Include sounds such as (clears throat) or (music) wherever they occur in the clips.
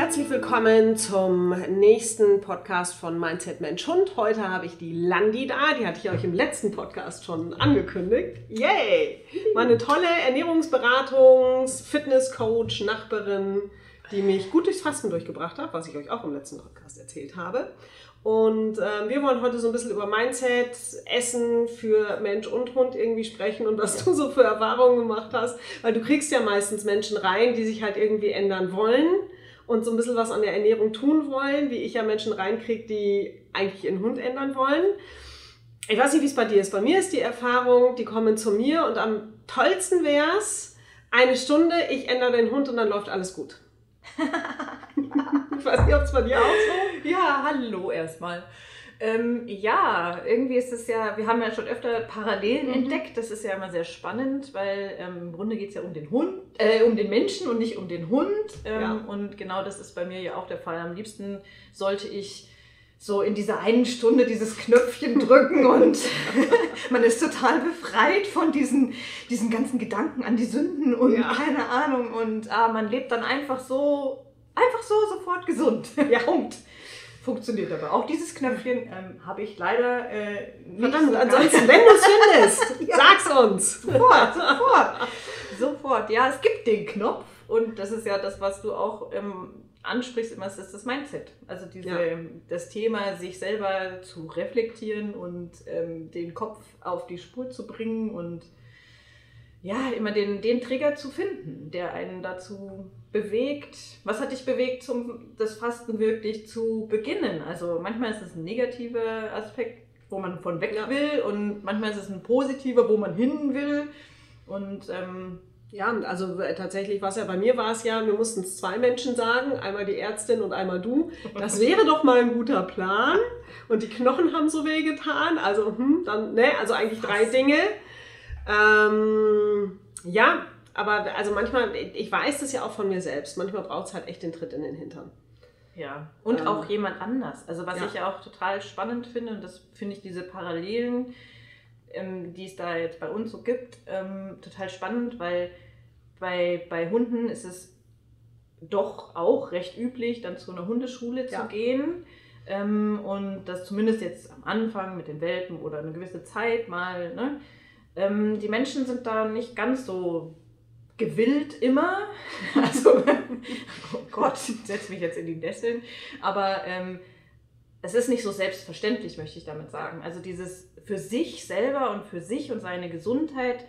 Herzlich willkommen zum nächsten Podcast von Mindset Mensch Hund. Heute habe ich die Landi da, die hatte ich euch im letzten Podcast schon angekündigt. Yay! Meine tolle Ernährungsberatungs-, Fitnesscoach, Nachbarin, die mich gut durchs Fasten durchgebracht hat, was ich euch auch im letzten Podcast erzählt habe. Und äh, wir wollen heute so ein bisschen über Mindset, Essen für Mensch und Hund irgendwie sprechen und was du so für Erfahrungen gemacht hast. Weil du kriegst ja meistens Menschen rein, die sich halt irgendwie ändern wollen und so ein bisschen was an der Ernährung tun wollen, wie ich ja Menschen reinkriege, die eigentlich ihren Hund ändern wollen. Ich weiß nicht, wie es bei dir ist. Bei mir ist die Erfahrung, die kommen zu mir und am tollsten wäre es, eine Stunde, ich ändere den Hund und dann läuft alles gut. (laughs) ich weiß nicht, ob es bei dir auch so Ja, hallo erstmal. Ähm, ja, irgendwie ist es ja, wir haben ja schon öfter Parallelen mhm. entdeckt. Das ist ja immer sehr spannend, weil ähm, im Grunde geht es ja um den Hund, äh, um den Menschen und nicht um den Hund. Ähm, ja. Und genau das ist bei mir ja auch der Fall. Am liebsten sollte ich so in dieser einen Stunde dieses Knöpfchen (laughs) drücken und (laughs) man ist total befreit von diesen, diesen ganzen Gedanken an die Sünden und ja. keine Ahnung. Und ah, man lebt dann einfach so, einfach so sofort gesund. (laughs) Ja. Punkt funktioniert aber. Auch dieses Knöpfchen ähm, habe ich leider äh, nicht. Verdammt, so ansonsten, wenn du es findest, (laughs) ja. sag's uns. Sofort, sofort. sofort. Ja, es gibt den Knopf und das ist ja das, was du auch ähm, ansprichst, immer ist das Mindset. Also diese, ja. das Thema, sich selber zu reflektieren und ähm, den Kopf auf die Spur zu bringen und ja, immer den, den Trigger zu finden, der einen dazu bewegt. Was hat dich bewegt, zum, das Fasten wirklich zu beginnen? Also manchmal ist es ein negativer Aspekt, wo man von weg ja. will und manchmal ist es ein positiver, wo man hin will. Und ähm, ja, also äh, tatsächlich war es ja bei mir war es ja, wir mussten es zwei Menschen sagen, einmal die Ärztin und einmal du. Das (laughs) wäre doch mal ein guter Plan. Und die Knochen haben so weh getan. Also, hm, dann, ne, also eigentlich drei Dinge. Ähm, ja, aber also manchmal, ich weiß das ja auch von mir selbst, manchmal braucht es halt echt den Tritt in den Hintern. Ja, und ähm, auch jemand anders. Also was ja. ich ja auch total spannend finde, und das finde ich diese Parallelen, ähm, die es da jetzt bei uns so gibt, ähm, total spannend, weil bei, bei Hunden ist es doch auch recht üblich, dann zu einer Hundeschule ja. zu gehen. Ähm, und das zumindest jetzt am Anfang mit den Welpen oder eine gewisse Zeit mal, ne? Ähm, die Menschen sind da nicht ganz so gewillt immer. (laughs) Also, (laughs) oh Gott, ich setze mich jetzt in die Nesseln. Aber ähm, es ist nicht so selbstverständlich, möchte ich damit sagen. Also dieses für sich selber und für sich und seine Gesundheit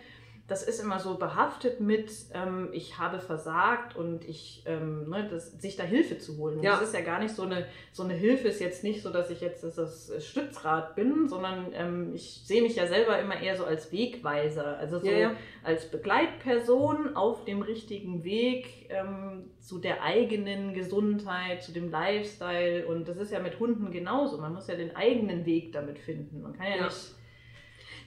das ist immer so behaftet mit, ähm, ich habe versagt und ich, ähm, ne, das, sich da Hilfe zu holen. Und ja. das ist ja gar nicht so eine, so eine Hilfe, ist jetzt nicht so, dass ich jetzt das, das Stützrad bin, sondern ähm, ich sehe mich ja selber immer eher so als Wegweiser, also so ja, ja. als Begleitperson auf dem richtigen Weg ähm, zu der eigenen Gesundheit, zu dem Lifestyle. Und das ist ja mit Hunden genauso. Man muss ja den eigenen Weg damit finden. Man kann ja, nicht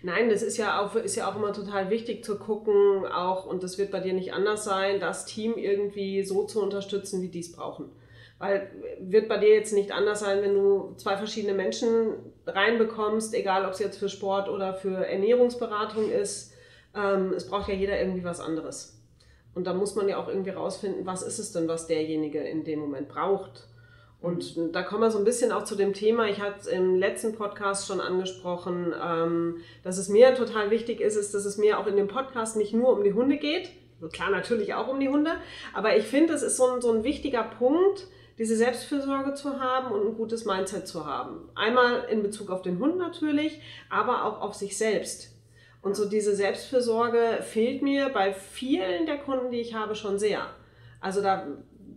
Nein, das ist ja, auch, ist ja auch immer total wichtig zu gucken, auch, und das wird bei dir nicht anders sein, das Team irgendwie so zu unterstützen, wie die es brauchen. Weil wird bei dir jetzt nicht anders sein, wenn du zwei verschiedene Menschen reinbekommst, egal ob es jetzt für Sport oder für Ernährungsberatung ist. Ähm, es braucht ja jeder irgendwie was anderes. Und da muss man ja auch irgendwie rausfinden, was ist es denn, was derjenige in dem Moment braucht. Und da kommen wir so ein bisschen auch zu dem Thema, ich hatte es im letzten Podcast schon angesprochen, ähm, dass es mir total wichtig ist, ist, dass es mir auch in dem Podcast nicht nur um die Hunde geht, klar natürlich auch um die Hunde, aber ich finde, es ist so ein, so ein wichtiger Punkt, diese Selbstfürsorge zu haben und ein gutes Mindset zu haben. Einmal in Bezug auf den Hund natürlich, aber auch auf sich selbst. Und so diese Selbstfürsorge fehlt mir bei vielen der Kunden, die ich habe, schon sehr. Also da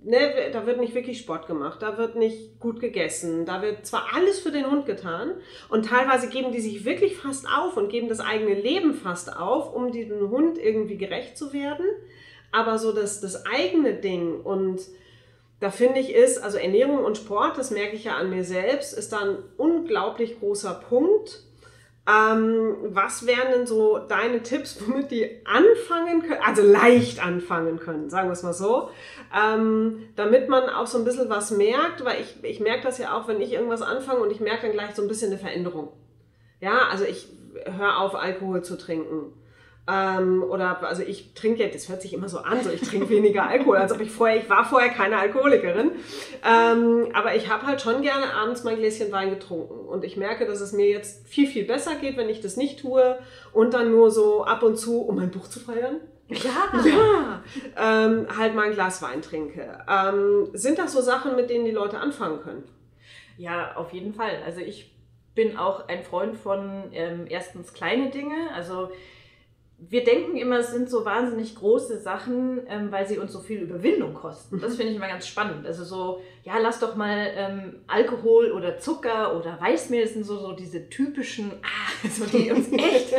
ne, da wird nicht wirklich Sport gemacht, da wird nicht gut gegessen, da wird zwar alles für den Hund getan und teilweise geben die sich wirklich fast auf und geben das eigene Leben fast auf, um diesem Hund irgendwie gerecht zu werden, aber so das, das eigene Ding und da finde ich ist, also Ernährung und Sport, das merke ich ja an mir selbst, ist da ein unglaublich großer Punkt ähm, was wären denn so deine Tipps, womit die anfangen können, also leicht anfangen können, sagen wir es mal so, ähm, damit man auch so ein bisschen was merkt, weil ich, ich merke das ja auch, wenn ich irgendwas anfange und ich merke dann gleich so ein bisschen eine Veränderung. Ja, also ich höre auf, Alkohol zu trinken. Ähm, oder also ich trinke jetzt, das hört sich immer so an, so ich trinke weniger Alkohol, als ob ich vorher, ich war vorher keine Alkoholikerin. Ähm, aber ich habe halt schon gerne abends mein Gläschen Wein getrunken. Und ich merke, dass es mir jetzt viel, viel besser geht, wenn ich das nicht tue und dann nur so ab und zu, um mein Buch zu feiern. Ja, (laughs) ja. Ähm, halt mal ein Glas Wein trinke. Ähm, sind das so Sachen, mit denen die Leute anfangen können? Ja, auf jeden Fall. Also ich bin auch ein Freund von ähm, erstens kleine Dinge. Also wir denken immer, es sind so wahnsinnig große Sachen, ähm, weil sie uns so viel Überwindung kosten. Das finde ich immer ganz spannend. Also so, ja, lass doch mal ähm, Alkohol oder Zucker oder Weißmehl, das sind so, so diese typischen, ah, (laughs) so die uns echt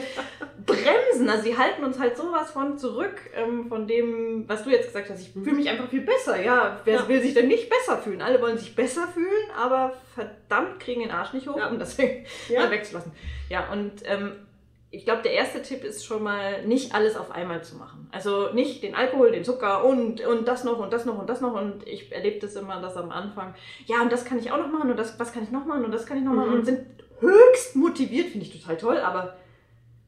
bremsen. Also sie halten uns halt sowas von zurück, ähm, von dem, was du jetzt gesagt hast. Ich fühle mich einfach viel besser. Ja, wer ja. will sich denn nicht besser fühlen? Alle wollen sich besser fühlen, aber verdammt kriegen den Arsch nicht hoch, ja. um das (laughs) ja. mal wegzulassen. Ja, und ähm, ich glaube, der erste Tipp ist schon mal, nicht alles auf einmal zu machen. Also nicht den Alkohol, den Zucker und, und das noch und das noch und das noch. Und ich erlebe das immer, dass am Anfang, ja, und das kann ich auch noch machen und das, was kann ich noch machen und das kann ich noch machen. Mhm. Und sind höchst motiviert, finde ich total toll, aber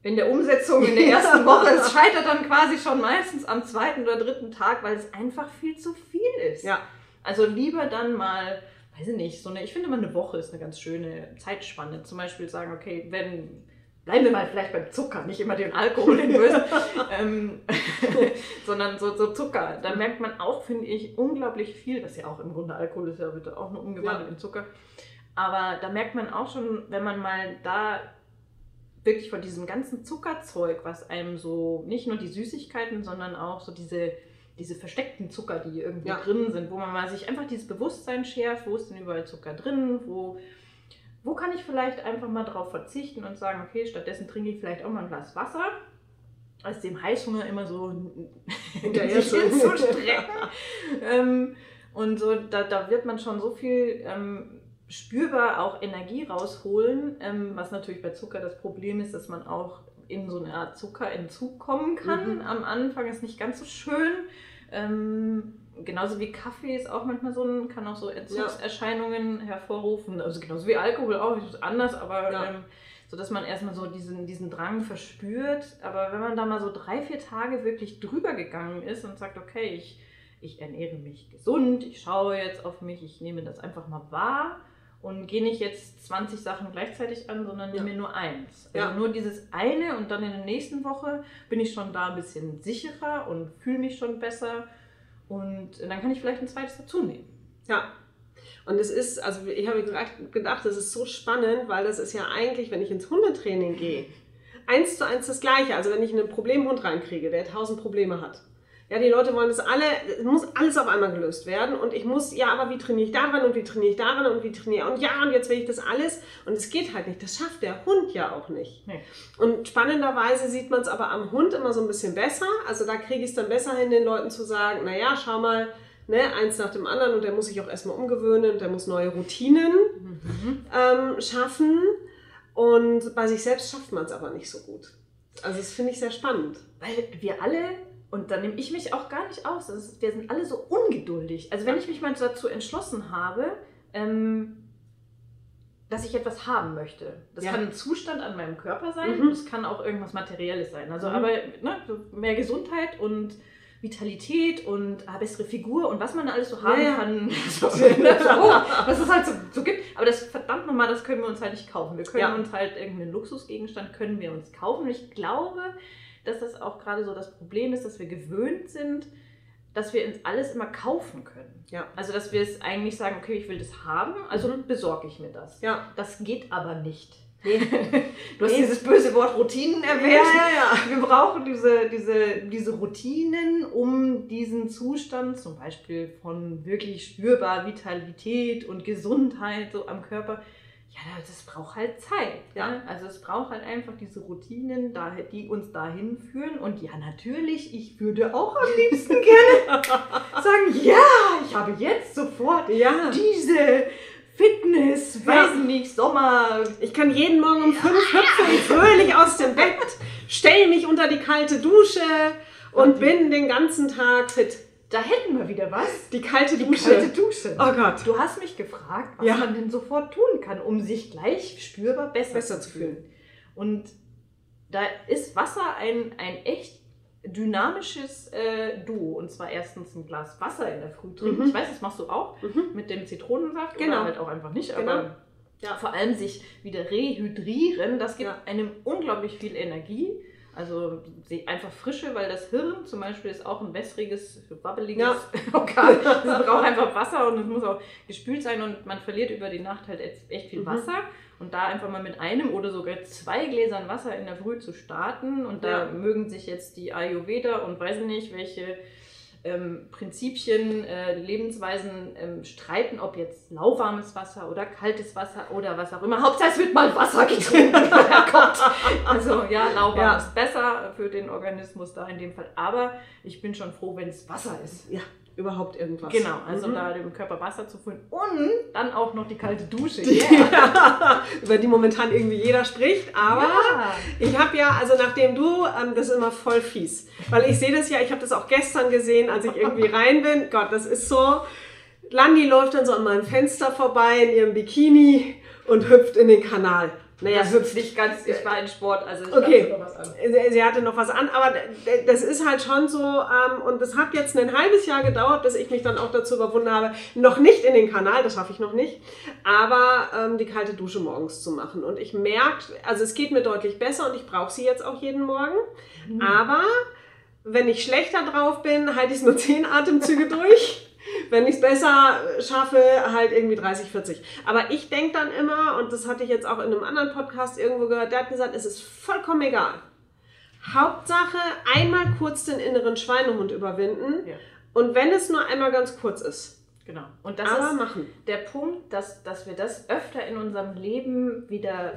in der Umsetzung in der (laughs) ersten Woche, es scheitert dann quasi schon meistens am zweiten oder dritten Tag, weil es einfach viel zu viel ist. Ja. Also lieber dann mal, weiß ich nicht, so eine, ich finde mal eine Woche ist eine ganz schöne Zeitspanne. Zum Beispiel sagen, okay, wenn bleiben wir mal vielleicht beim Zucker, nicht immer den Alkohol, den Bösen, (laughs) ähm, (laughs) sondern so, so Zucker. Da merkt man auch, finde ich, unglaublich viel, das ja auch im Grunde Alkohol ist ja bitte auch nur umgewandelt ja. in Zucker. Aber da merkt man auch schon, wenn man mal da wirklich von diesem ganzen Zuckerzeug, was einem so, nicht nur die Süßigkeiten, sondern auch so diese, diese versteckten Zucker, die irgendwo ja. drin sind, wo man mal sich einfach dieses Bewusstsein schärft, wo ist denn überall Zucker drin, wo wo kann ich vielleicht einfach mal drauf verzichten und sagen, okay, stattdessen trinke ich vielleicht auch mal ein Glas Wasser, als dem Heißhunger immer so hinterher (laughs) (laughs) zu strecken. ähm, und so, da, da wird man schon so viel ähm, spürbar auch Energie rausholen, ähm, was natürlich bei Zucker das Problem ist, dass man auch in so eine Art Zuckerentzug kommen kann. Mhm. Am Anfang ist nicht ganz so schön. Ähm, genauso wie Kaffee ist auch manchmal so ein, kann auch so Entzugserscheinungen ja. hervorrufen. Also genauso wie Alkohol auch, ist anders, aber ja. ähm, so dass man erstmal so diesen, diesen Drang verspürt. Aber wenn man da mal so drei, vier Tage wirklich drüber gegangen ist und sagt, okay, ich, ich ernähre mich gesund, ich schaue jetzt auf mich, ich nehme das einfach mal wahr und gehe nicht jetzt 20 Sachen gleichzeitig an, sondern nehme ja. mir nur eins. Also ja. nur dieses eine und dann in der nächsten Woche bin ich schon da ein bisschen sicherer und fühle mich schon besser und dann kann ich vielleicht ein zweites dazu nehmen. Ja. Und es ist, also ich habe gedacht, das ist so spannend, weil das ist ja eigentlich, wenn ich ins Hundetraining gehe, eins zu eins das Gleiche. Also wenn ich einen Problemhund reinkriege, der tausend Probleme hat, ja, die Leute wollen das alle, es muss alles auf einmal gelöst werden. Und ich muss, ja, aber wie trainiere ich daran und wie trainiere ich daran und wie trainiere und ja, und jetzt will ich das alles. Und es geht halt nicht. Das schafft der Hund ja auch nicht. Nee. Und spannenderweise sieht man es aber am Hund immer so ein bisschen besser. Also da kriege ich es dann besser hin, den Leuten zu sagen, naja, schau mal, ne, eins nach dem anderen und der muss sich auch erstmal umgewöhnen und der muss neue Routinen mhm. ähm, schaffen. Und bei sich selbst schafft man es aber nicht so gut. Also das finde ich sehr spannend. Weil wir alle und da nehme ich mich auch gar nicht aus. Ist, wir sind alle so ungeduldig. Also wenn ich mich mal dazu entschlossen habe, ähm, dass ich etwas haben möchte. Das ja. kann ein Zustand an meinem Körper sein, mhm. das kann auch irgendwas Materielles sein. Also mhm. aber ne, mehr Gesundheit und Vitalität und ah, bessere Figur und was man da alles so haben ja, kann. (laughs) So, ne, so, (laughs) was es halt so, so, gibt. Aber das verdammt nochmal, das können wir uns halt nicht kaufen. Wir können ja. uns halt irgendeinen Luxusgegenstand können wir uns kaufen. Und ich glaube, dass das auch gerade so das Problem ist, dass wir gewöhnt sind, dass wir uns alles immer kaufen können. Ja. Also dass wir es eigentlich sagen, okay, ich will das haben, also mhm. besorge ich mir das. Ja. Das geht aber nicht. Nee. (laughs) Du hast nee. dieses böse Wort Routinen erwähnt. Ja, ja, ja. Wir brauchen diese, diese, diese Routinen, um diesen Zustand, zum Beispiel von wirklich spürbar Vitalität und Gesundheit so am Körper, ja, das braucht halt Zeit. Ja. Also es braucht halt einfach diese Routinen, die uns dahin führen. Und ja, natürlich, ich würde auch am liebsten (laughs) gerne sagen, ja, ich habe jetzt sofort ja. diese Fitness, weiß ja. nicht, Sommer. Ich kann jeden Morgen um fünf hüpfen, (laughs) fröhlich aus dem Bett, stelle mich unter die kalte Dusche und bin den ganzen Tag fit. Da hätten wir wieder was. Die kalte die Dusche. kalte Dusche. Oh Gott. Du hast mich gefragt, was ja. man denn sofort tun kann, um sich gleich spürbar besser, besser zu fühlen. Und da ist Wasser ein, ein echt dynamisches äh, Duo. Und zwar erstens ein Glas Wasser in der Früh trinken. Mhm. Ich weiß, das machst du auch mhm. mit dem Zitronensaft genau. oder halt auch einfach nicht. Genau. Aber ja. vor allem sich wieder rehydrieren, das gibt ja. einem unglaublich viel Energie. Also einfach frische, weil das Hirn zum Beispiel ist auch ein wässriges, wabbeliges ja. (laughs) Organ. Es braucht einfach Wasser und es muss auch gespült sein und man verliert über die Nacht halt echt viel mhm. Wasser. Und da einfach mal mit einem oder sogar zwei Gläsern Wasser in der Früh zu starten. Und da ja. mögen sich jetzt die Ayurveda und weiß nicht, welche ähm, Prinzipien, äh, Lebensweisen ähm, streiten, ob jetzt lauwarmes Wasser oder kaltes Wasser oder was auch immer. Hauptsache es wird mal Wasser getrunken. (laughs) also ja, lauwarm ja. ist besser für den Organismus da in dem Fall. Aber ich bin schon froh, wenn es Wasser ist. Ja überhaupt irgendwas. Genau, also mhm. da dem Körper Wasser zu füllen und dann auch noch die kalte Dusche. (laughs) Yeah. über die momentan irgendwie jeder spricht. Aber ja. ich habe ja, also nachdem du, ähm, das ist immer voll fies, weil ich sehe das ja, ich habe das auch gestern gesehen, als ich irgendwie (laughs) rein bin. Gott, das ist so. Landi läuft dann so an meinem Fenster vorbei in ihrem Bikini und hüpft in den Kanal. Naja, das hüpft nicht ganz, ich war in Sport, also ich okay. hatte noch was an. Sie hatte noch was an, aber das ist halt schon so, ähm, und das hat jetzt ein halbes Jahr gedauert, bis ich mich dann auch dazu überwunden habe, noch nicht in den Kanal, das schaffe ich noch nicht, aber ähm, die kalte Dusche morgens zu machen. Und ich merke, also es geht mir deutlich besser und ich brauche sie jetzt auch jeden Morgen, mhm. aber wenn ich schlechter drauf bin, halte ich es nur zehn Atemzüge durch wenn ich es besser schaffe, halt irgendwie 30, 40. Aber ich denke dann immer, und das hatte ich jetzt auch in einem anderen Podcast irgendwo gehört, der hat gesagt, es ist vollkommen egal. Hauptsache einmal kurz den inneren Schweinehund überwinden. Ja. Und wenn es nur einmal ganz kurz ist. Genau. Und das Aber ist machen. der Punkt, dass, dass wir das öfter in unserem Leben wieder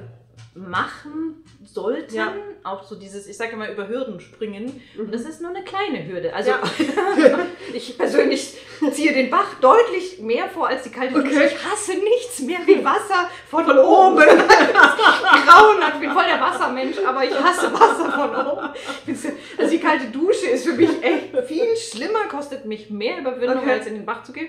machen sollten. Ja. Auch so dieses, ich sage immer, über Hürden springen. Mhm. Und das ist nur eine kleine Hürde. Also ja. (laughs) ich persönlich ziehe den Bach deutlich mehr vor als die kalte Dusche. Okay. Ich hasse nichts mehr wie Wasser von, von oben. (laughs) Grauen, ich bin voll der Wassermensch, aber ich hasse Wasser von oben. Also die kalte Dusche ist für mich echt viel schlimmer, kostet mich mehr Überwindung, okay. als in den Bach zu gehen.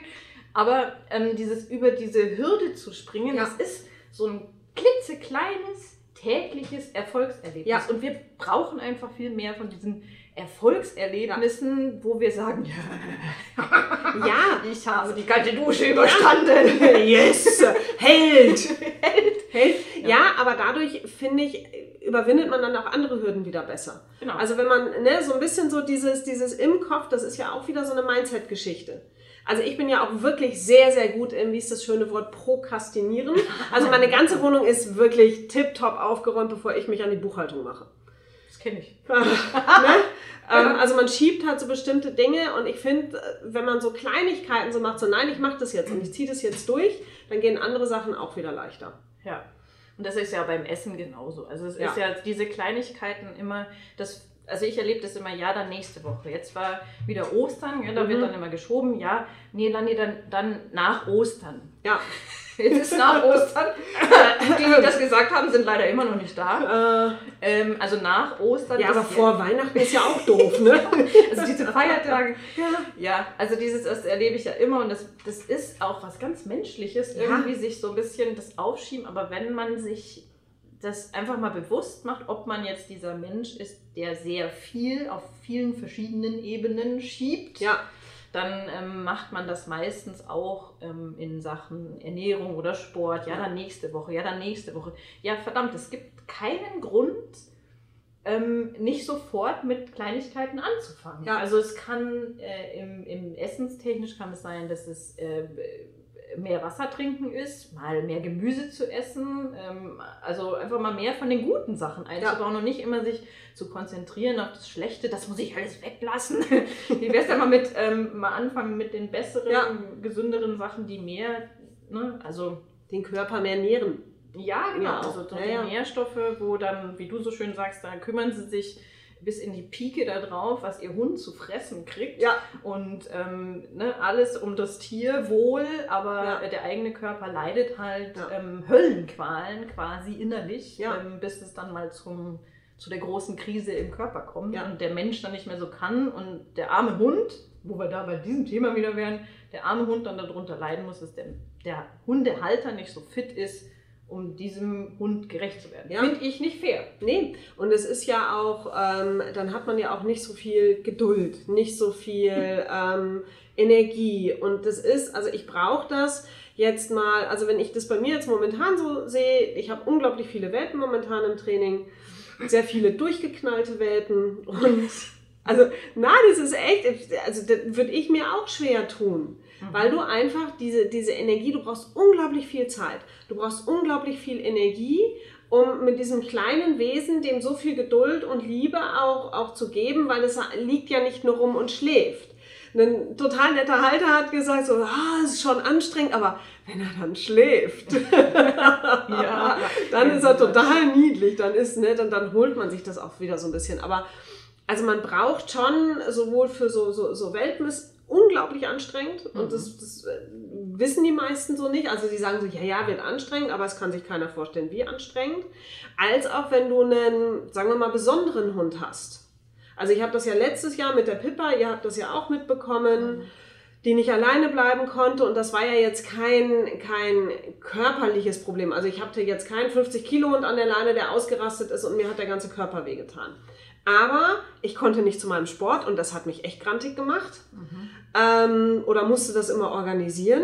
Aber ähm, dieses über diese Hürde zu springen, ja. das ist so ein klitzekleines tägliches Erfolgserlebnis. Ja. Und wir brauchen einfach viel mehr von diesen Erfolgserlebnissen, wo wir sagen, (laughs) ja, ich habe die kalte Dusche überstanden. (laughs) yes, Held. Held. Held. Ja. ja, aber dadurch finde ich, überwindet man dann auch andere Hürden wieder besser. Genau. Also wenn man ne, so ein bisschen so dieses, dieses im Kopf, das ist ja auch wieder so eine Mindset-Geschichte. Also ich bin ja auch wirklich sehr, sehr gut im, wie ist das schöne Wort, prokrastinieren. Also meine ganze Wohnung ist wirklich tipptopp aufgeräumt, bevor ich mich an die Buchhaltung mache. Das kenne ich. (laughs) ne? ähm, also man schiebt halt so bestimmte Dinge und ich finde, wenn man so Kleinigkeiten so macht, so nein, ich mache das jetzt und ich ziehe das jetzt durch, dann gehen andere Sachen auch wieder leichter. Ja. Und das ist ja beim Essen genauso. Also es ja. ist ja diese Kleinigkeiten immer, das also ich erlebe das immer, ja, dann nächste Woche. Jetzt war wieder Ostern, ja, da mhm. wird dann immer geschoben, ja, nee, dann, nee, dann, dann nach Ostern. Ja. (laughs) Jetzt ist nach Ostern. (laughs) die, die das gesagt haben, sind leider immer noch nicht da. Äh, ähm, also nach Ostern. Ja, aber vor Weihnachten ist ja auch doof, ne? (laughs) also diese Feiertage. Ja. ja, also dieses das erlebe ich ja immer und das, das ist auch was ganz Menschliches, ja. irgendwie sich so ein bisschen das Aufschieben. Aber wenn man sich das einfach mal bewusst macht, ob man jetzt dieser Mensch ist, der sehr viel auf vielen verschiedenen Ebenen schiebt. Ja. Dann ähm, macht man das meistens auch ähm, in Sachen Ernährung oder Sport. Ja, dann nächste Woche, ja, dann nächste Woche. Ja, verdammt, es gibt keinen Grund, ähm, nicht sofort mit Kleinigkeiten anzufangen. Ja. Also es kann äh, im, im Essenstechnisch kann es sein, dass es äh, mehr Wasser trinken ist, mal mehr Gemüse zu essen, ähm, also einfach mal mehr von den guten Sachen einzubauen ja. und nicht immer sich zu konzentrieren auf das Schlechte, das muss ich alles weglassen. (laughs) Wie wäre es denn mal mit, ähm, mal anfangen mit den besseren, ja. gesünderen Sachen, die mehr, ne, also den Körper mehr nähren. Ja, genau, ja. also die Nährstoffe, wo dann, wie du so schön sagst, da kümmern sie sich bis in die Pike da drauf, was ihr Hund zu fressen kriegt. Ja. Und ähm, ne, alles um das Tierwohl, aber ja. der eigene Körper leidet halt ja. ähm, Höllenqualen quasi innerlich, ja. ähm, bis es dann mal zum, zu der großen Krise im Körper kommt und der Mensch dann nicht mehr so kann und der arme Hund, wo wir da bei diesem Thema wieder wären, der arme Hund dann darunter leiden muss, dass der, der Hundehalter nicht so fit ist, um diesem Hund gerecht zu werden. Ja. Finde ich nicht fair. Nee, und es ist ja auch, ähm, dann hat man ja auch nicht so viel Geduld, nicht so viel ähm, Energie. Und das ist, also ich brauche das jetzt mal, also wenn ich das bei mir jetzt momentan so sehe, ich habe unglaublich viele Welpen momentan im Training, sehr viele durchgeknallte Welpen und also, na, das ist echt, also das würde ich mir auch schwer tun. Mhm. Weil du einfach diese, diese Energie, du brauchst unglaublich viel Zeit. Du brauchst unglaublich viel Energie, um mit diesem kleinen Wesen dem so viel Geduld und Liebe auch, auch zu geben, weil es liegt ja nicht nur rum und schläft. Ein total netter Halter hat gesagt, so, ah, es ist schon anstrengend, aber wenn er dann schläft, (laughs) ja, (laughs) dann ist er total niedlich, dann ist, ne, dann, dann holt man sich das auch wieder so ein bisschen. Aber also man braucht schon sowohl für so, so, so Welpen ist unglaublich anstrengend und mhm. das, das äh, wissen die meisten so nicht. Also sie sagen so, ja, ja, wird anstrengend, aber es kann sich keiner vorstellen, wie anstrengend. Als auch wenn du einen, sagen wir mal, besonderen Hund hast. Also ich habe das ja letztes Jahr mit der Pippa, ihr habt das ja auch mitbekommen. Mhm die nicht alleine bleiben konnte. Und das war ja jetzt kein, kein körperliches Problem. Also ich hatte jetzt keinen 50 Kilo Hund an der Leine, der ausgerastet ist und mir hat der ganze Körper wehgetan. Aber ich konnte nicht zu meinem Sport und das hat mich echt grantig gemacht. Mhm. Ähm, oder musste das immer organisieren.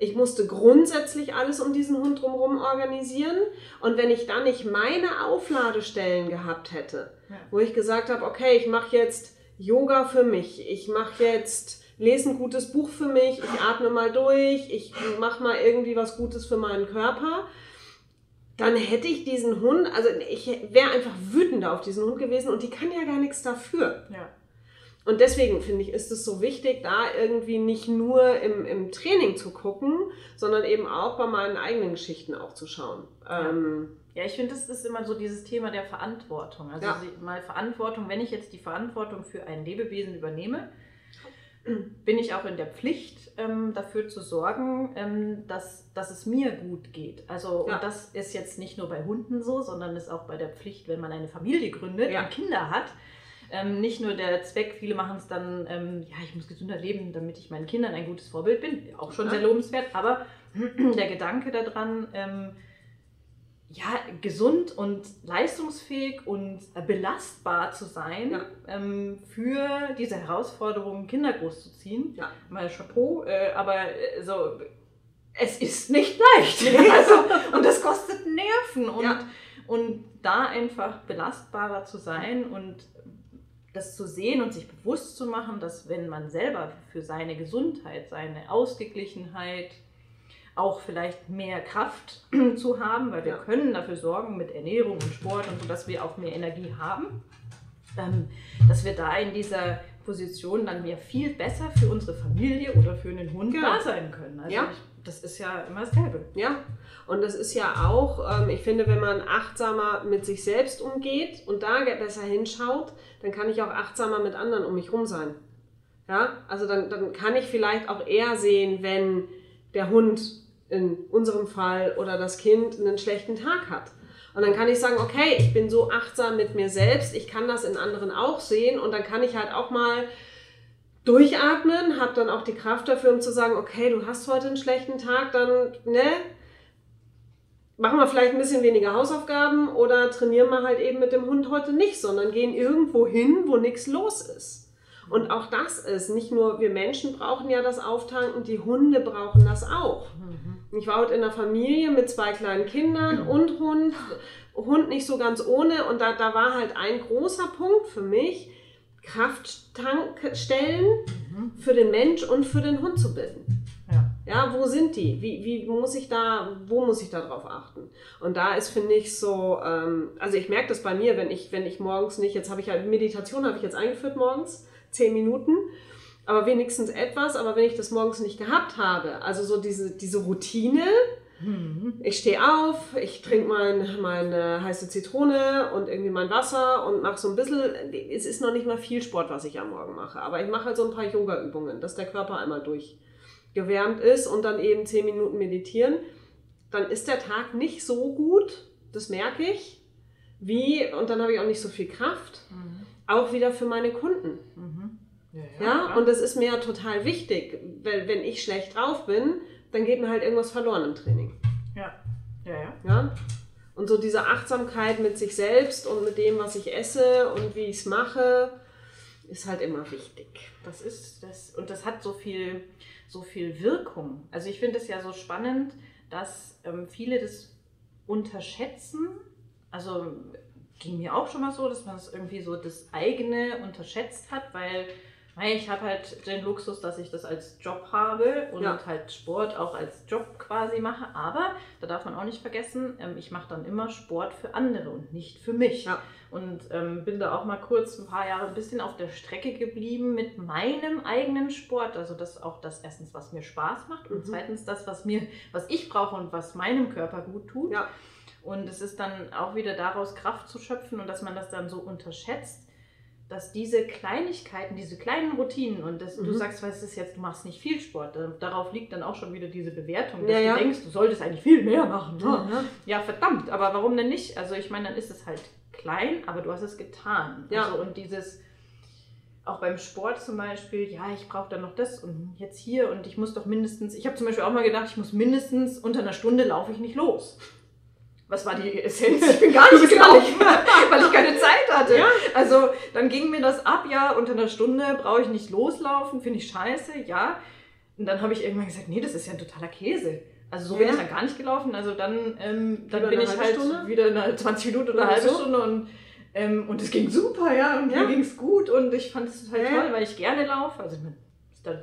Ich musste grundsätzlich alles um diesen Hund drumherum organisieren. Und wenn ich dann nicht meine Aufladestellen gehabt hätte, ja. wo ich gesagt habe, okay, ich mache jetzt Yoga für mich, ich mache jetzt, lese ein gutes Buch für mich, ich atme mal durch, ich mache mal irgendwie was Gutes für meinen Körper, dann hätte ich diesen Hund, also ich wäre einfach wütender auf diesen Hund gewesen und die kann ja gar nichts dafür. Ja. Und deswegen finde ich, ist es so wichtig, da irgendwie nicht nur im, im Training zu gucken, sondern eben auch bei meinen eigenen Geschichten auch zu schauen. Ja, ähm, ja ich finde, das ist immer so dieses Thema der Verantwortung. Also ja. mal Verantwortung, wenn ich jetzt die Verantwortung für ein Lebewesen übernehme, bin ich auch in der Pflicht, ähm, dafür zu sorgen, ähm, dass, dass es mir gut geht. Also, ja. und das ist jetzt nicht nur bei Hunden so, sondern ist auch bei der Pflicht, wenn man eine Familie gründet ja. und Kinder hat. Ähm, nicht nur der Zweck, viele machen es dann, ähm, ja, ich muss gesünder leben, damit ich meinen Kindern ein gutes Vorbild bin, auch schon ja. sehr lobenswert, aber (clears throat) der Gedanke daran, ähm, ja, gesund und leistungsfähig und belastbar zu sein ja. ähm, für diese Herausforderung, Kinder großzuziehen. Ja. Mal Chapeau, äh, aber äh, so, es ist nicht leicht. (laughs) also, und das kostet Nerven. Und, ja. und da einfach belastbarer zu sein und das zu sehen und sich bewusst zu machen, dass wenn man selber für seine Gesundheit, seine Ausgeglichenheit, auch vielleicht mehr Kraft (clears throat) zu haben, weil wir ja. können dafür sorgen mit Ernährung und Sport und so, dass wir auch mehr Energie haben. Ähm, dass wir da in dieser Position dann mehr viel besser für unsere Familie oder für einen Hund genau. da sein können. Also ja. Ich, das ist ja immer dasselbe. Ja, und das ist ja auch, ähm, ich finde, wenn man achtsamer mit sich selbst umgeht und da besser hinschaut, dann kann ich auch achtsamer mit anderen um mich herum sein. Ja, also dann, dann kann ich vielleicht auch eher sehen, wenn der Hund in unserem Fall oder das Kind einen schlechten Tag hat. Und dann kann ich sagen, okay, ich bin so achtsam mit mir selbst, ich kann das in anderen auch sehen und dann kann ich halt auch mal durchatmen, habe dann auch die Kraft dafür, um zu sagen, okay, du hast heute einen schlechten Tag, dann, ne, machen wir vielleicht ein bisschen weniger Hausaufgaben oder trainieren wir halt eben mit dem Hund heute nicht, sondern gehen irgendwo hin, wo nichts los ist. Und auch das ist nicht nur wir Menschen brauchen ja das Auftanken, die Hunde brauchen das auch. Mhm. Ich war heute in einer Familie mit zwei kleinen Kindern und Hund. Hund nicht so ganz ohne. Und da, da war halt ein großer Punkt für mich, Krafttankstellen mhm. für den Mensch und für den Hund zu bilden. Ja. ja, wo sind die? Wie, wie muss ich da, wo muss ich da drauf achten? Und da ist, finde ich, so, ähm, also ich merke das bei mir, wenn ich, wenn ich morgens nicht, jetzt habe ich halt Meditation habe ich jetzt eingeführt morgens zehn Minuten, aber wenigstens etwas. Aber wenn ich das morgens nicht gehabt habe, also so diese, diese Routine, mhm. ich stehe auf, ich trinke mein, meine heiße Zitrone und irgendwie mein Wasser und mache so ein bisschen, es ist noch nicht mal viel Sport, was ich am Morgen mache, aber ich mache halt so ein paar Yoga-Übungen, dass der Körper einmal durchgewärmt ist und dann eben zehn Minuten meditieren. Dann ist der Tag nicht so gut, das merke ich, wie, und dann habe ich auch nicht so viel Kraft. Mhm auch wieder für meine Kunden. Mhm. Ja, ja, ja? und das ist mir total wichtig, weil wenn ich schlecht drauf bin, dann geht mir halt irgendwas verloren im Training. Ja. Ja, ja. ja? Und so diese Achtsamkeit mit sich selbst und mit dem, was ich esse und wie ich es mache, ist halt immer wichtig. Das ist das. Und das hat so viel, so viel Wirkung. Also ich finde es ja so spannend, dass ähm, viele das unterschätzen. Also ging mir auch schon mal so, dass man es das irgendwie so das eigene unterschätzt hat, weil ich habe halt den Luxus, dass ich das als Job habe und ja. halt Sport auch als Job quasi mache. Aber da darf man auch nicht vergessen, ähm, ich mache dann immer Sport für andere und nicht für mich. Ja. Und ähm, bin da auch mal kurz ein paar Jahre ein bisschen auf der Strecke geblieben mit meinem eigenen Sport. Also das auch das erstens, was mir Spaß macht und mhm. zweitens das, was mir, was ich brauche und was meinem Körper gut tut. Ja. Und es ist dann auch wieder daraus Kraft zu schöpfen und dass man das dann so unterschätzt dass diese Kleinigkeiten, diese kleinen Routinen und das, mhm. du sagst, was ist jetzt, du machst nicht viel Sport, darauf liegt dann auch schon wieder diese Bewertung, dass ja, ja. du denkst, du solltest eigentlich viel mehr machen. Ne? Ja, verdammt, aber warum denn nicht? Also ich meine, dann ist es halt klein, aber du hast es getan. Ja. Also, und dieses, auch beim Sport zum Beispiel, ja, ich brauche dann noch das und jetzt hier und ich muss doch mindestens, ich habe zum Beispiel auch mal gedacht, ich muss mindestens unter einer Stunde laufe ich nicht los was war die Essenz? Ich bin gar nicht gelaufen, (laughs) weil ich keine Zeit hatte. Ja. Also dann ging mir das ab, ja, unter einer Stunde brauche ich nicht loslaufen, finde ich scheiße, ja. Und dann habe ich irgendwann gesagt, nee, das ist ja ein totaler Käse. Also so ja. bin ich dann gar nicht gelaufen. Also dann, ähm, dann bin ich halt Stunde? wieder eine 20 Minuten oder eine halbe so. Stunde und ähm, und es ging super, ja, und ja. mir ging es gut und ich fand es total ja. toll, weil ich gerne laufe. Also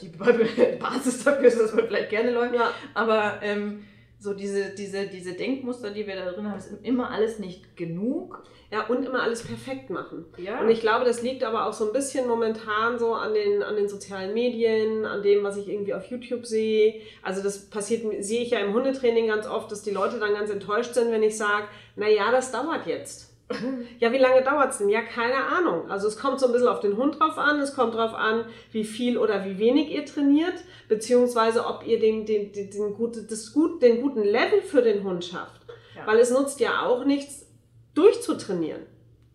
die (laughs) Basis dafür ist, dass man vielleicht gerne läuft. Ja. Aber ähm, so diese, diese, diese Denkmuster, die wir da drin haben, ist immer alles nicht genug. Ja, und immer alles perfekt machen. Ja. Und ich glaube, das liegt aber auch so ein bisschen momentan so an den, an den sozialen Medien, an dem, was ich irgendwie auf YouTube sehe. Also das passiert, sehe ich ja im Hundetraining ganz oft, dass die Leute dann ganz enttäuscht sind, wenn ich sage, naja, das dauert jetzt. (laughs) Ja, wie lange dauert es denn? Ja, keine Ahnung. Also es kommt so ein bisschen auf den Hund drauf an, es kommt drauf an, wie viel oder wie wenig ihr trainiert, beziehungsweise ob ihr den, den, den, den, gute, das gut, den guten Level für den Hund schafft. Ja. Weil es nutzt ja auch nichts, durchzutrainieren.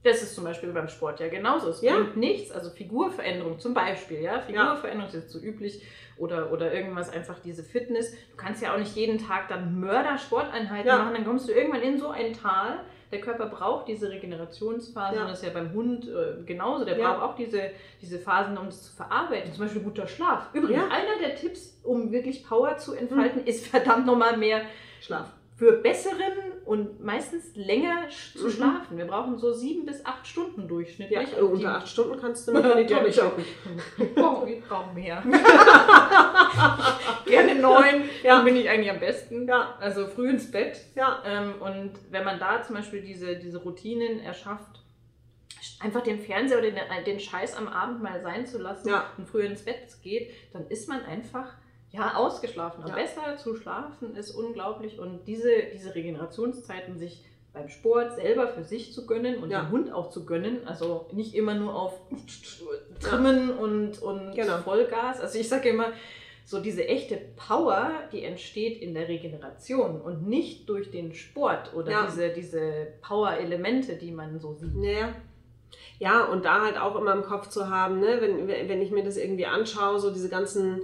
Das ist zum Beispiel beim Sport ja genauso. Es ja. bringt nichts, also Figurveränderung zum Beispiel, ja. Figurveränderung ist jetzt so üblich oder, oder irgendwas, einfach diese Fitness. Du kannst ja auch nicht jeden Tag dann Mörder-Sporteinheiten ja. machen, dann kommst du irgendwann in so ein Tal, der Körper braucht diese Regenerationsphase ja. das ist ja beim Hund äh, genauso. Der ja. braucht auch diese, diese Phasen, um es zu verarbeiten. Zum Beispiel guter Schlaf. Übrigens, ja. einer der Tipps, um wirklich Power zu entfalten, mhm. ist verdammt nochmal mehr Schlaf für besseren und meistens länger zu mhm. schlafen. Wir brauchen so sieben bis acht Stunden durchschnittlich. Ja, unter acht Stunden kannst du (laughs) mir in die Tonne schauen. oh, wir brauchen mehr. (laughs) Gerne neun, ja. dann bin ich eigentlich am besten. Ja. Also früh ins Bett. Ja. Ähm, und wenn man da zum Beispiel diese, diese Routinen erschafft, einfach den Fernseher oder den, den Scheiß am Abend mal sein zu lassen ja. und früh ins Bett geht, dann ist man einfach ja, ausgeschlafen. Ja. Besser zu schlafen ist unglaublich und diese, diese Regenerationszeiten sich beim Sport selber für sich zu gönnen und ja. den Hund auch zu gönnen. Also nicht immer nur auf (laughs) Trimmen ja. und, und genau. Vollgas. Also ich sage immer, so diese echte Power, die entsteht in der Regeneration und nicht durch den Sport oder ja. diese, diese Power-Elemente, die man so sieht. Ja. ja, und da halt auch immer im Kopf zu haben, ne, wenn, wenn ich mir das irgendwie anschaue, so diese ganzen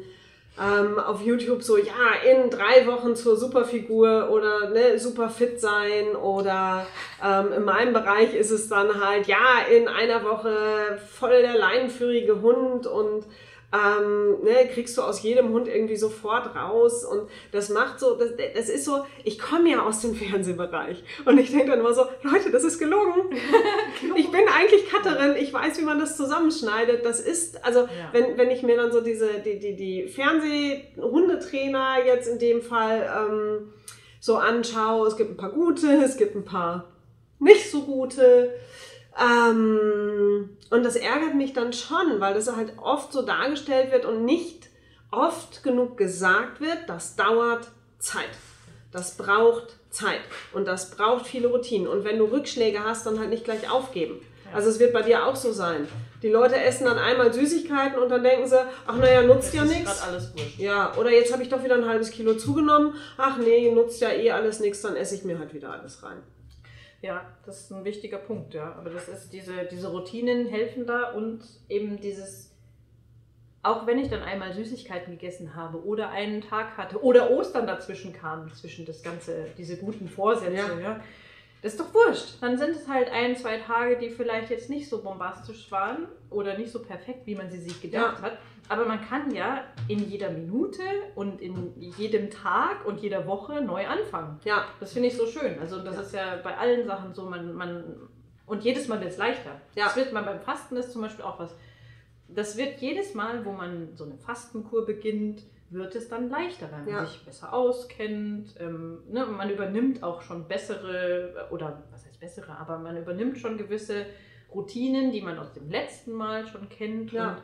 ähm, auf YouTube so, ja, in drei Wochen zur Superfigur oder ne, super fit sein oder ähm, in meinem Bereich ist es dann halt, ja, in einer Woche voll der leinenführige Hund und ähm, ne, kriegst du aus jedem Hund irgendwie sofort raus und das macht so, das, das ist so, ich komme ja aus dem (laughs) Fernsehbereich und ich denke dann immer so, Leute, das ist gelogen. (laughs) ich bin eigentlich Cutterin, ich weiß, wie man das zusammenschneidet. Das ist, also ja. wenn, wenn ich mir dann so diese, die, die, die Fernseh-Hundetrainer jetzt in dem Fall ähm, so anschaue, es gibt ein paar gute, es gibt ein paar nicht so gute. Ähm, und das ärgert mich dann schon, weil das halt oft so dargestellt wird und nicht oft genug gesagt wird, das dauert Zeit. Das braucht Zeit und das braucht viele Routinen. Und wenn du Rückschläge hast, dann halt nicht gleich aufgeben. Also es wird bei dir auch so sein. Die Leute essen dann einmal Süßigkeiten und dann denken sie, ach naja, nutzt ja nichts. Ja, oder jetzt habe ich doch wieder ein halbes Kilo zugenommen. Ach nee, nutzt ja eh alles nichts, dann esse ich mir halt wieder alles rein. Ja, das ist ein wichtiger Punkt, ja. Aber das ist diese, diese Routinen helfen da und eben dieses auch wenn ich dann einmal Süßigkeiten gegessen habe oder einen Tag hatte oder Ostern dazwischen kam, zwischen das ganze, diese guten Vorsätze, ja. ja das ist doch wurscht. Dann sind es halt ein, zwei Tage, die vielleicht jetzt nicht so bombastisch waren oder nicht so perfekt, wie man sie sich gedacht ja. hat. Aber man kann ja in jeder Minute und in jedem Tag und jeder Woche neu anfangen. Ja. Das finde ich so schön. Also das ja. ist ja bei allen Sachen so, man, man und jedes Mal wird es leichter. Ja. Das wird man beim Fasten ist zum Beispiel auch was. Das wird jedes Mal, wo man so eine Fastenkur beginnt, wird es dann leichter, weil man ja. sich besser auskennt. Ähm, ne, man übernimmt auch schon bessere, oder was heißt bessere, aber man übernimmt schon gewisse Routinen, die man aus dem letzten Mal schon kennt. Ja. Und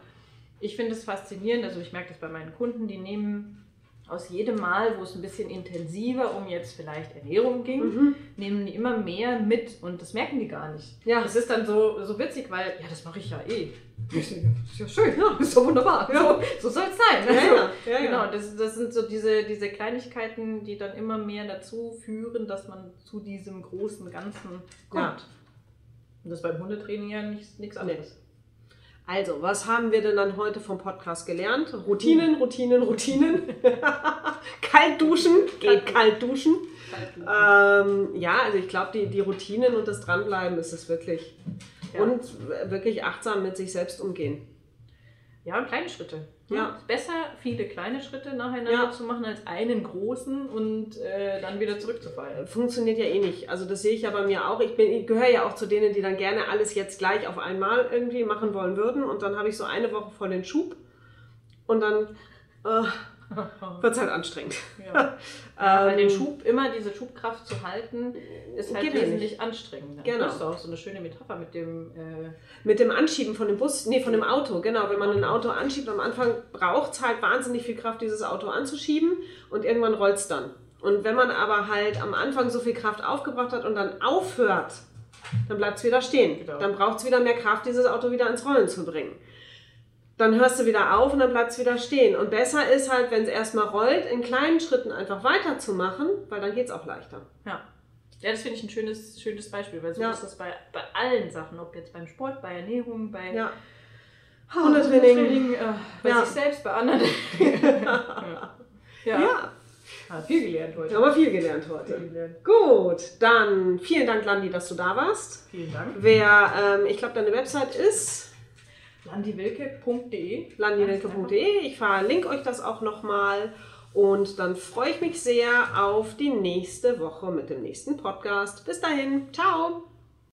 ich finde es faszinierend, also ich merke das bei meinen Kunden, die nehmen aus jedem Mal, wo es ein bisschen intensiver um jetzt vielleicht Ernährung ging, mhm. nehmen die immer mehr mit und das merken die gar nicht. Ja. Das ist dann so, so witzig, weil, ja, das mache ich ja eh. Das ist ja schön, ja, ist doch wunderbar. Ja. So, so soll es sein. Also, (laughs) ja, ja, genau, das, das sind so diese, diese Kleinigkeiten, die dann immer mehr dazu führen, dass man zu diesem großen Ganzen kommt. Und das beim Hundetraining ja nichts anderes. Nee. Also, was haben wir denn dann heute vom Podcast gelernt? Routinen, Routinen, Routinen. (laughs) kalt duschen, (laughs) geht kalt duschen. Ähm, ja, also ich glaube, die, die Routinen und das Dranbleiben ist es wirklich. Ja. Und wirklich achtsam mit sich selbst umgehen. Ja, und kleine Schritte. Ja. Es ist besser, viele kleine Schritte nacheinander ja. zu machen, als einen großen und äh, dann wieder zurückzufallen. Funktioniert ja eh nicht. Also das sehe ich ja bei mir auch. Ich, ich gehöre ja auch zu denen, die dann gerne alles jetzt gleich auf einmal irgendwie machen wollen würden. Und dann habe ich so eine Woche vor den Schub und dann... Äh, (laughs) wird es halt anstrengend. Ja. ja, (laughs) weil den ähm, Schub, immer diese Schubkraft zu halten, ist halt wesentlich nicht. anstrengender. Genau. Das ist auch so eine schöne Metapher mit dem... Äh mit dem Anschieben von dem Bus, nee, von dem Auto, genau. Wenn man ein Auto anschiebt, am Anfang braucht es halt wahnsinnig viel Kraft, dieses Auto anzuschieben und irgendwann rollt es dann. Und wenn man aber halt am Anfang so viel Kraft aufgebracht hat und dann aufhört, dann bleibt es wieder stehen. Genau. Dann braucht es wieder mehr Kraft, dieses Auto wieder ins Rollen zu bringen dann hörst du wieder auf und dann bleibst du wieder stehen. Und besser ist halt, wenn es erstmal rollt, in kleinen Schritten einfach weiterzumachen, weil dann geht es auch leichter. Ja. Ja, das finde ich ein schönes, schönes Beispiel, weil so ja. ist das bei, bei allen Sachen, ob jetzt beim Sport, bei Ernährung, bei ja. Hundetraining, äh, bei ja. sich selbst, bei anderen. (laughs) ja. ja. ja. Ah, viel gelernt heute. Aber viel gelernt heute. Viel gelernt. Gut, dann vielen Dank, Landi, dass du da warst. Vielen Dank. Wer, ähm, ich glaube, deine Website ist landiwilke.de. landiwilke.de. Ich verlinke euch das auch nochmal. Und dann freue ich mich sehr auf die nächste Woche mit dem nächsten Podcast. Bis dahin, ciao!